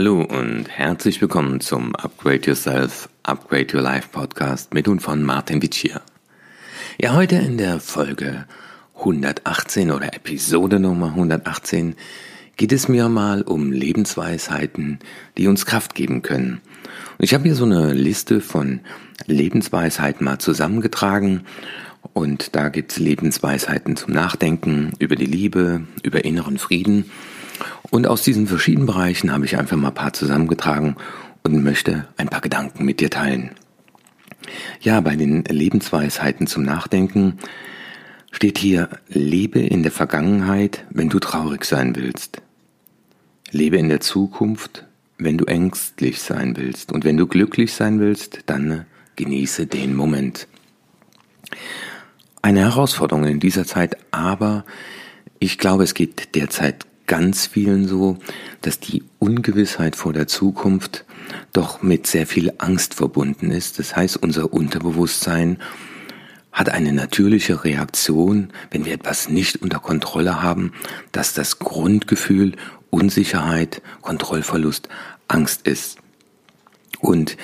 Hallo und herzlich willkommen zum Upgrade Yourself, Upgrade Your Life Podcast mit und von Martin Vicia. Ja, heute in der Folge 118 oder Episode Nummer 118 geht es mir mal um Lebensweisheiten, die uns Kraft geben können. Und ich habe hier so eine Liste von Lebensweisheiten mal zusammengetragen und da gibt's Lebensweisheiten zum Nachdenken über die Liebe, über inneren Frieden und aus diesen verschiedenen Bereichen habe ich einfach mal ein paar zusammengetragen und möchte ein paar Gedanken mit dir teilen. Ja, bei den Lebensweisheiten zum Nachdenken steht hier, lebe in der Vergangenheit, wenn du traurig sein willst. Lebe in der Zukunft, wenn du ängstlich sein willst. Und wenn du glücklich sein willst, dann genieße den Moment. Eine Herausforderung in dieser Zeit, aber ich glaube, es geht derzeit ganz vielen so, dass die Ungewissheit vor der Zukunft doch mit sehr viel Angst verbunden ist. Das heißt, unser Unterbewusstsein hat eine natürliche Reaktion, wenn wir etwas nicht unter Kontrolle haben, dass das Grundgefühl Unsicherheit, Kontrollverlust, Angst ist. Und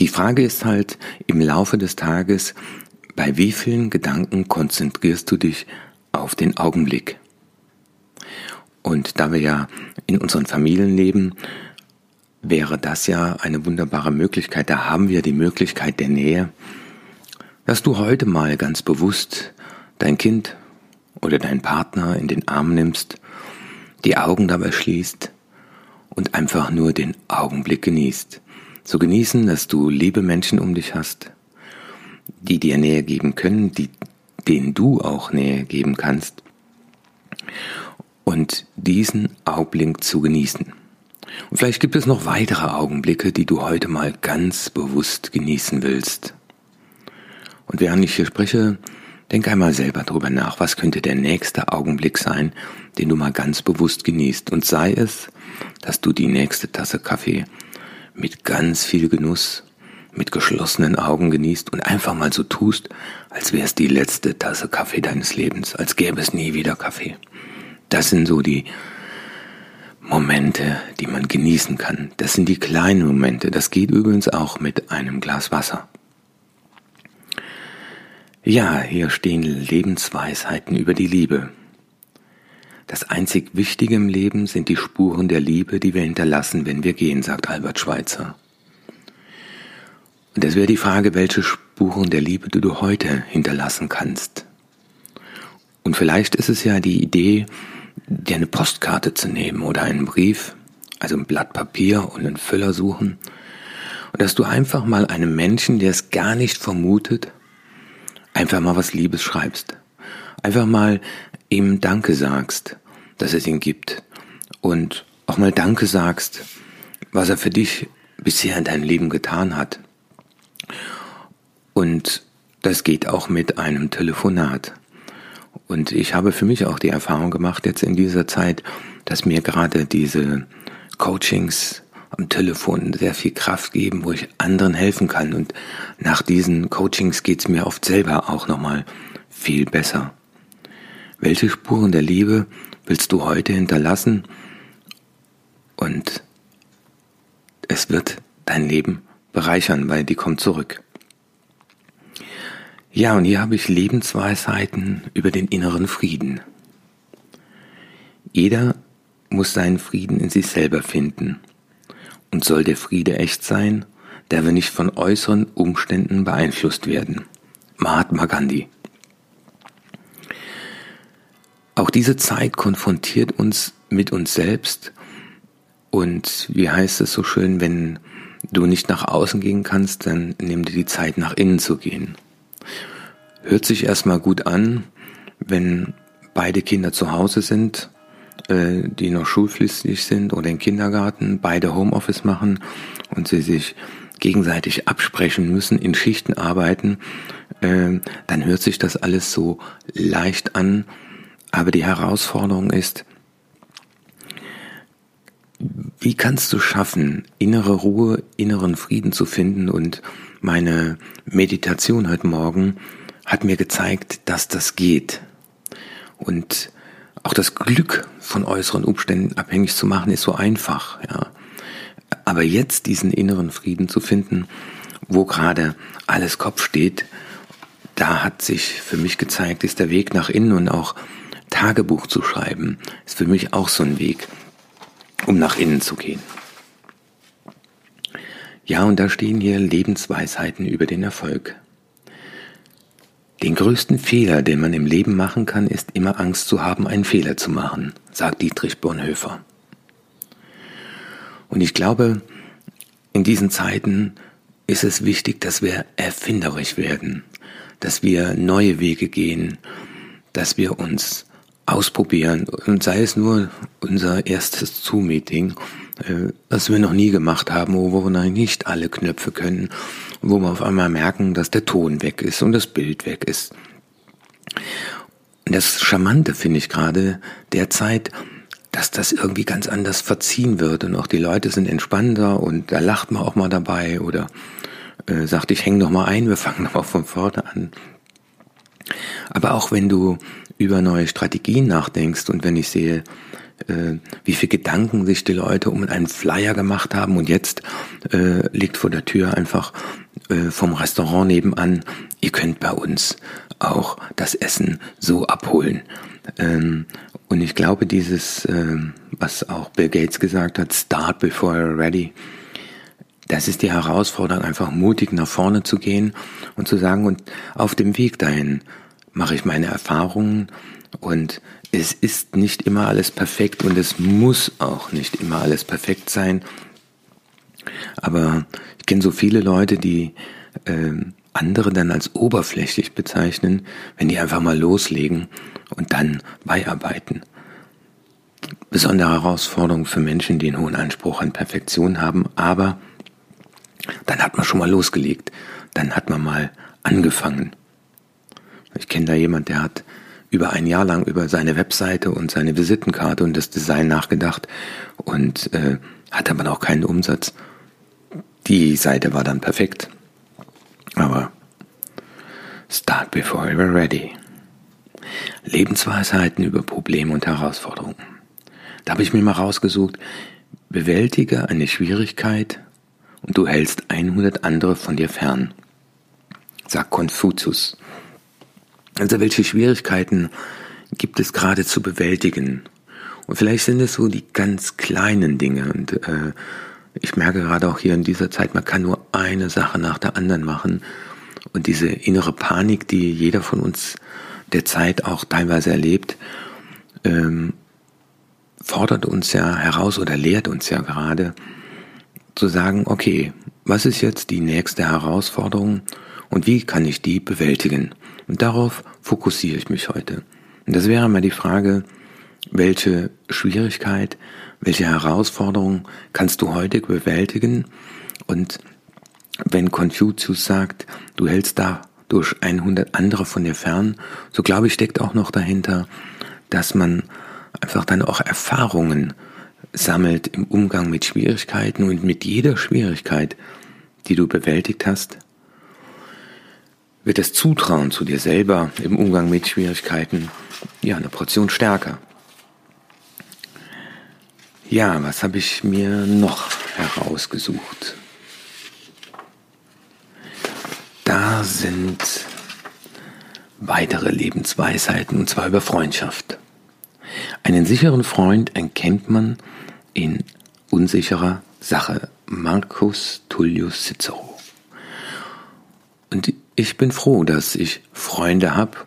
die Frage ist halt im Laufe des Tages, bei wie vielen Gedanken konzentrierst du dich auf den Augenblick? Und da wir ja in unseren Familien leben, wäre das ja eine wunderbare Möglichkeit. Da haben wir die Möglichkeit der Nähe, dass du heute mal ganz bewusst dein Kind oder deinen Partner in den Arm nimmst, die Augen dabei schließt und einfach nur den Augenblick genießt. So genießen, dass du liebe Menschen um dich hast, die dir Nähe geben können, die, denen du auch Nähe geben kannst und diesen Augenblick zu genießen. Und vielleicht gibt es noch weitere Augenblicke, die du heute mal ganz bewusst genießen willst. Und während ich hier spreche, denk einmal selber drüber nach, was könnte der nächste Augenblick sein, den du mal ganz bewusst genießt. Und sei es, dass du die nächste Tasse Kaffee mit ganz viel Genuss, mit geschlossenen Augen genießt und einfach mal so tust, als wäre es die letzte Tasse Kaffee deines Lebens, als gäbe es nie wieder Kaffee. Das sind so die Momente, die man genießen kann. Das sind die kleinen Momente. Das geht übrigens auch mit einem Glas Wasser. Ja, hier stehen Lebensweisheiten über die Liebe. Das einzig Wichtige im Leben sind die Spuren der Liebe, die wir hinterlassen, wenn wir gehen, sagt Albert Schweitzer. Und es wäre die Frage, welche Spuren der Liebe du heute hinterlassen kannst. Und vielleicht ist es ja die Idee, dir eine Postkarte zu nehmen oder einen Brief, also ein Blatt Papier und einen Füller suchen, und dass du einfach mal einem Menschen, der es gar nicht vermutet, einfach mal was Liebes schreibst. Einfach mal ihm Danke sagst, dass es ihn gibt. Und auch mal Danke sagst, was er für dich bisher in deinem Leben getan hat. Und das geht auch mit einem Telefonat. Und ich habe für mich auch die Erfahrung gemacht jetzt in dieser Zeit, dass mir gerade diese Coachings am Telefon sehr viel Kraft geben, wo ich anderen helfen kann. Und nach diesen Coachings geht's mir oft selber auch nochmal viel besser. Welche Spuren der Liebe willst du heute hinterlassen? Und es wird dein Leben bereichern, weil die kommt zurück. Ja, und hier habe ich Lebensweisheiten über den inneren Frieden. Jeder muss seinen Frieden in sich selber finden. Und soll der Friede echt sein, der wir nicht von äußeren Umständen beeinflusst werden. Mahatma Gandhi. Auch diese Zeit konfrontiert uns mit uns selbst und wie heißt es so schön, wenn du nicht nach außen gehen kannst, dann nimm dir die Zeit nach innen zu gehen. Hört sich erstmal gut an, wenn beide Kinder zu Hause sind, äh, die noch schulpflichtig sind oder im Kindergarten, beide Homeoffice machen und sie sich gegenseitig absprechen müssen, in Schichten arbeiten, äh, dann hört sich das alles so leicht an. Aber die Herausforderung ist, wie kannst du schaffen, innere Ruhe, inneren Frieden zu finden? Und meine Meditation heute Morgen hat mir gezeigt, dass das geht. Und auch das Glück von äußeren Umständen abhängig zu machen, ist so einfach. Ja. Aber jetzt diesen inneren Frieden zu finden, wo gerade alles Kopf steht, da hat sich für mich gezeigt, ist der Weg nach innen und auch Tagebuch zu schreiben, ist für mich auch so ein Weg, um nach innen zu gehen. Ja, und da stehen hier Lebensweisheiten über den Erfolg. Den größten Fehler, den man im Leben machen kann, ist immer Angst zu haben, einen Fehler zu machen, sagt Dietrich Bonhoeffer. Und ich glaube, in diesen Zeiten ist es wichtig, dass wir erfinderisch werden, dass wir neue Wege gehen, dass wir uns ausprobieren und sei es nur unser erstes Zoom-Meeting, äh, das wir noch nie gemacht haben, wo wir nicht alle Knöpfe können wo wir auf einmal merken, dass der Ton weg ist und das Bild weg ist. Das Charmante finde ich gerade derzeit, dass das irgendwie ganz anders verziehen wird und auch die Leute sind entspannter und da lacht man auch mal dabei oder äh, sagt, ich hänge noch mal ein, wir fangen noch mal von vorne an. Aber auch wenn du über neue Strategien nachdenkst und wenn ich sehe, äh, wie viel Gedanken sich die Leute um einen Flyer gemacht haben und jetzt äh, liegt vor der Tür einfach äh, vom Restaurant nebenan, ihr könnt bei uns auch das Essen so abholen. Ähm, und ich glaube, dieses, äh, was auch Bill Gates gesagt hat, start before you're ready, das ist die Herausforderung, einfach mutig nach vorne zu gehen und zu sagen, und auf dem Weg dahin mache ich meine Erfahrungen und es ist nicht immer alles perfekt und es muss auch nicht immer alles perfekt sein. Aber ich kenne so viele Leute, die äh, andere dann als oberflächlich bezeichnen, wenn die einfach mal loslegen und dann beiarbeiten. Besondere Herausforderung für Menschen, die einen hohen Anspruch an Perfektion haben, aber dann hat man schon mal losgelegt, dann hat man mal angefangen. Ich kenne da jemand, der hat über ein Jahr lang über seine Webseite und seine Visitenkarte und das Design nachgedacht und äh, hat aber noch keinen Umsatz. Die Seite war dann perfekt. Aber start before you're ready. Lebensweisheiten über Probleme und Herausforderungen. Da habe ich mir mal rausgesucht, bewältige eine Schwierigkeit und du hältst 100 andere von dir fern, sagt Konfuzius. Also welche Schwierigkeiten gibt es gerade zu bewältigen? Und vielleicht sind es so die ganz kleinen Dinge. Und äh, ich merke gerade auch hier in dieser Zeit, man kann nur eine Sache nach der anderen machen. Und diese innere Panik, die jeder von uns der Zeit auch teilweise erlebt, ähm, fordert uns ja heraus oder lehrt uns ja gerade zu sagen, okay, was ist jetzt die nächste Herausforderung und wie kann ich die bewältigen? Und darauf fokussiere ich mich heute. Und das wäre mal die Frage, welche Schwierigkeit, welche Herausforderung kannst du heute bewältigen? Und wenn Confucius sagt, du hältst da durch 100 andere von dir fern, so glaube ich, steckt auch noch dahinter, dass man einfach dann auch Erfahrungen sammelt im Umgang mit Schwierigkeiten und mit jeder Schwierigkeit, die du bewältigt hast, wird das Zutrauen zu dir selber im Umgang mit Schwierigkeiten ja eine Portion stärker. Ja, was habe ich mir noch herausgesucht? Da sind weitere Lebensweisheiten, und zwar über Freundschaft. Einen sicheren Freund erkennt man in unsicherer Sache. Marcus Tullius Cicero. Und ich bin froh, dass ich Freunde habe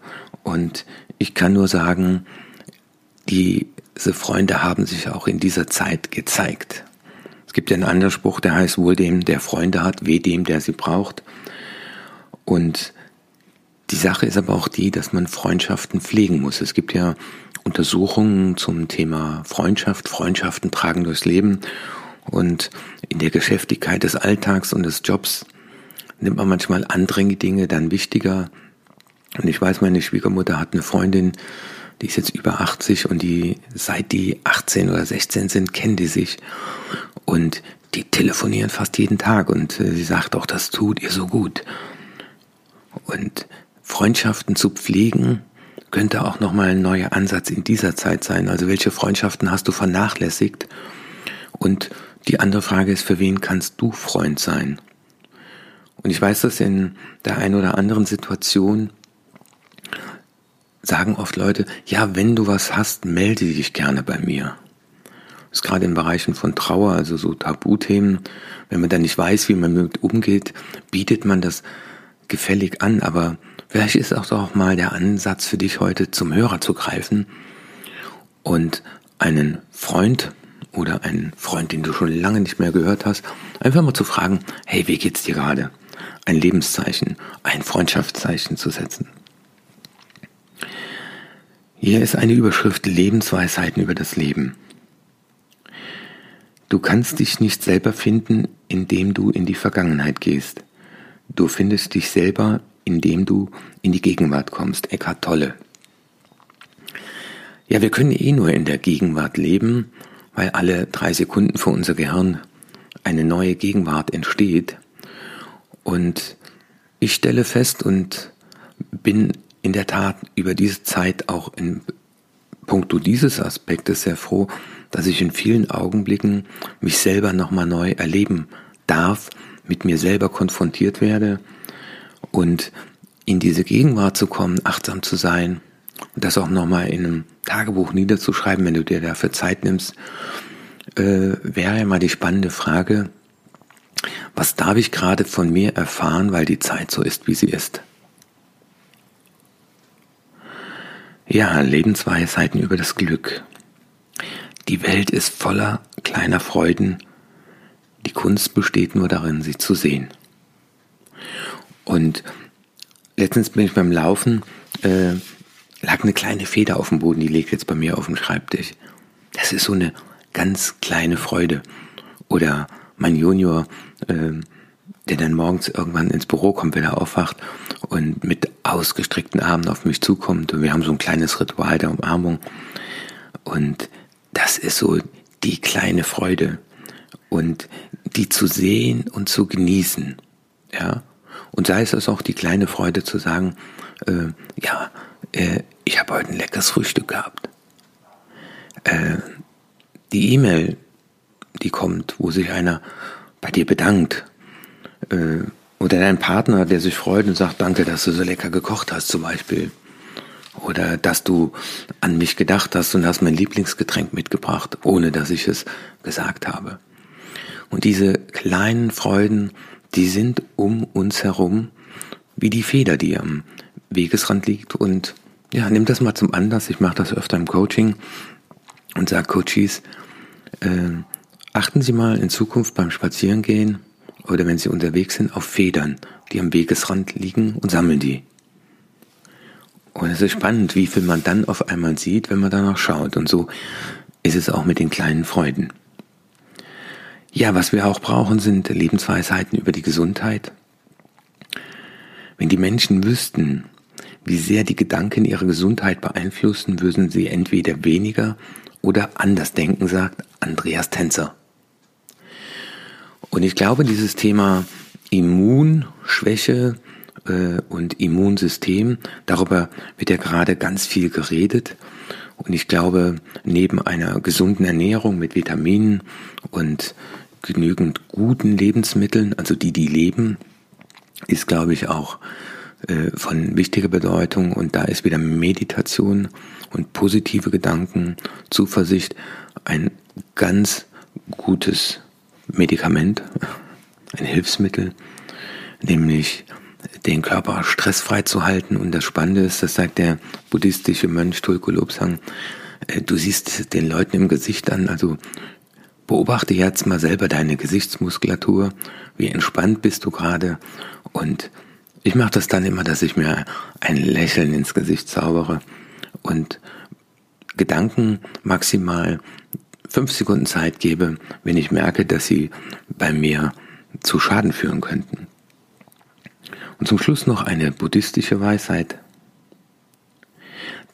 und ich kann nur sagen, diese Freunde haben sich auch in dieser Zeit gezeigt. Es gibt ja einen anderen Spruch, der heißt wohl dem, der Freunde hat, weh dem, der sie braucht. Und die Sache ist aber auch die, dass man Freundschaften pflegen muss. Es gibt ja Untersuchungen zum Thema Freundschaft. Freundschaften tragen durchs Leben. Und in der Geschäftigkeit des Alltags und des Jobs nimmt man manchmal andere Dinge dann wichtiger. Und ich weiß, meine Schwiegermutter hat eine Freundin, die ist jetzt über 80 und die, seit die 18 oder 16 sind, kennen die sich. Und die telefonieren fast jeden Tag und äh, sie sagt auch, das tut ihr so gut. Und Freundschaften zu pflegen, könnte auch nochmal ein neuer Ansatz in dieser Zeit sein. Also welche Freundschaften hast du vernachlässigt? Und Die andere Frage ist, für wen kannst du Freund sein? Und ich weiß, dass in der einen oder anderen Situation sagen oft Leute, ja, wenn du was hast, melde dich gerne bei mir. Das ist gerade in Bereichen von Trauer, also so Tabuthemen, wenn man dann nicht weiß, wie man damit umgeht, bietet man das gefällig an, aber vielleicht ist auch doch mal der Ansatz für dich heute zum Hörer zu greifen und einen Freund oder einen Freund, den du schon lange nicht mehr gehört hast, einfach mal zu fragen, hey, wie geht's dir gerade? Ein Lebenszeichen, ein Freundschaftszeichen zu setzen. Hier ist eine Überschrift Lebensweisheiten über das Leben. Du kannst dich nicht selber finden, indem du in die Vergangenheit gehst. Du findest dich selber, indem du in die Gegenwart kommst. Eckhart Tolle. Ja, wir können eh nur in der Gegenwart leben, weil alle drei Sekunden für unser Gehirn eine neue Gegenwart entsteht. Und ich stelle fest und bin in der Tat über diese Zeit auch in puncto dieses Aspektes sehr froh, dass ich in vielen Augenblicken mich selber nochmal neu erleben darf, mit mir selber konfrontiert werde und in diese Gegenwart zu kommen, achtsam zu sein und das auch nochmal in einem Tagebuch niederzuschreiben, wenn du dir dafür Zeit nimmst, äh, wäre ja mal die spannende Frage, was darf ich gerade von mir erfahren, weil die Zeit so ist, wie sie ist? Ja, Lebensweisheiten über das Glück. Die Welt ist voller kleiner Freuden. Die Kunst besteht nur darin, sie zu sehen. Und letztens bin ich beim Laufen, äh, lag eine kleine Feder auf dem Boden, die liegt jetzt bei mir auf dem Schreibtisch. Das ist so eine ganz kleine Freude. Oder mein Junior, äh, der dann morgens irgendwann ins Büro kommt, wenn er aufwacht und mit ausgestreckten Armen auf mich zukommt. Und wir haben so ein kleines Ritual der Umarmung. Und das ist so die kleine Freude. Und die zu sehen und zu genießen. Ja. Und sei es auch die kleine Freude zu sagen, äh, ja, äh, ich habe heute ein leckeres Frühstück gehabt. Äh, die E-Mail, die kommt, wo sich einer bei dir bedankt äh, oder dein Partner, der sich freut und sagt, danke, dass du so lecker gekocht hast zum Beispiel. Oder dass du an mich gedacht hast und hast mein Lieblingsgetränk mitgebracht, ohne dass ich es gesagt habe. Und diese kleinen Freuden, die sind um uns herum wie die Feder, die am Wegesrand liegt. Und ja, nimm das mal zum Anlass. Ich mache das öfter im Coaching und sage Coaches, äh, achten Sie mal in Zukunft beim Spazierengehen oder wenn sie unterwegs sind, auf Federn, die am Wegesrand liegen und sammeln die. Und es ist spannend, wie viel man dann auf einmal sieht, wenn man danach schaut. Und so ist es auch mit den kleinen Freuden. Ja, was wir auch brauchen, sind Lebensweisheiten über die Gesundheit. Wenn die Menschen wüssten, wie sehr die Gedanken ihre Gesundheit beeinflussen, würden sie entweder weniger oder anders denken, sagt Andreas Tänzer. Und ich glaube, dieses Thema Immunschwäche äh, und Immunsystem, darüber wird ja gerade ganz viel geredet. Und ich glaube, neben einer gesunden Ernährung mit Vitaminen und genügend guten Lebensmitteln, also die, die leben, ist, glaube ich, auch äh, von wichtiger Bedeutung. Und da ist wieder Meditation und positive Gedanken, Zuversicht ein ganz gutes Medikament, ein Hilfsmittel, nämlich den Körper stressfrei zu halten. Und das Spannende ist, das sagt der buddhistische Mönch Tulku Lobsang, äh, du siehst den Leuten im Gesicht an, also beobachte jetzt mal selber deine Gesichtsmuskulatur, wie entspannt bist du gerade. Und ich mache das dann immer, dass ich mir ein Lächeln ins Gesicht zaubere und Gedanken maximal fünf Sekunden Zeit gebe, wenn ich merke, dass sie bei mir zu Schaden führen könnten. Und zum Schluss noch eine buddhistische Weisheit.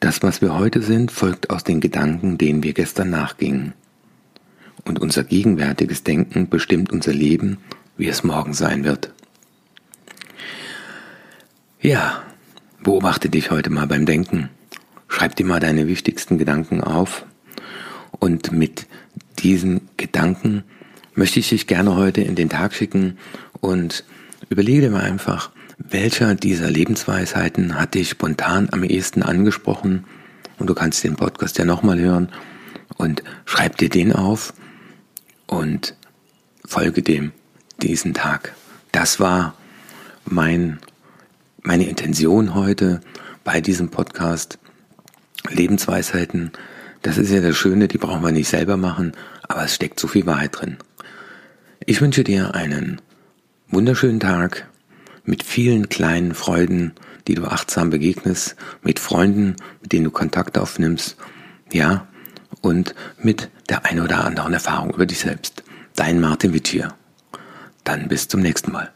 Das, was wir heute sind, folgt aus den Gedanken, denen wir gestern nachgingen. Und unser gegenwärtiges Denken bestimmt unser Leben, wie es morgen sein wird. Ja, beobachte dich heute mal beim Denken. Schreib dir mal deine wichtigsten Gedanken auf und mit diesen Gedanken möchte ich dich gerne heute in den Tag schicken und überlege dir mal einfach, welcher dieser Lebensweisheiten hat dich spontan am ehesten angesprochen und du kannst den Podcast ja nochmal hören und schreib dir den auf und folge dem diesen Tag. Das war mein, meine Intention heute bei diesem Podcast. Lebensweisheiten, das ist ja das Schöne, die brauchen wir nicht selber machen, aber es steckt so viel Wahrheit drin. Ich wünsche dir einen wunderschönen Tag mit vielen kleinen Freuden, die du achtsam begegnest, mit Freunden, mit denen du Kontakt aufnimmst, ja, und mit der ein oder anderen Erfahrung über dich selbst. Dein Martin Wittier. Dann bis zum nächsten Mal.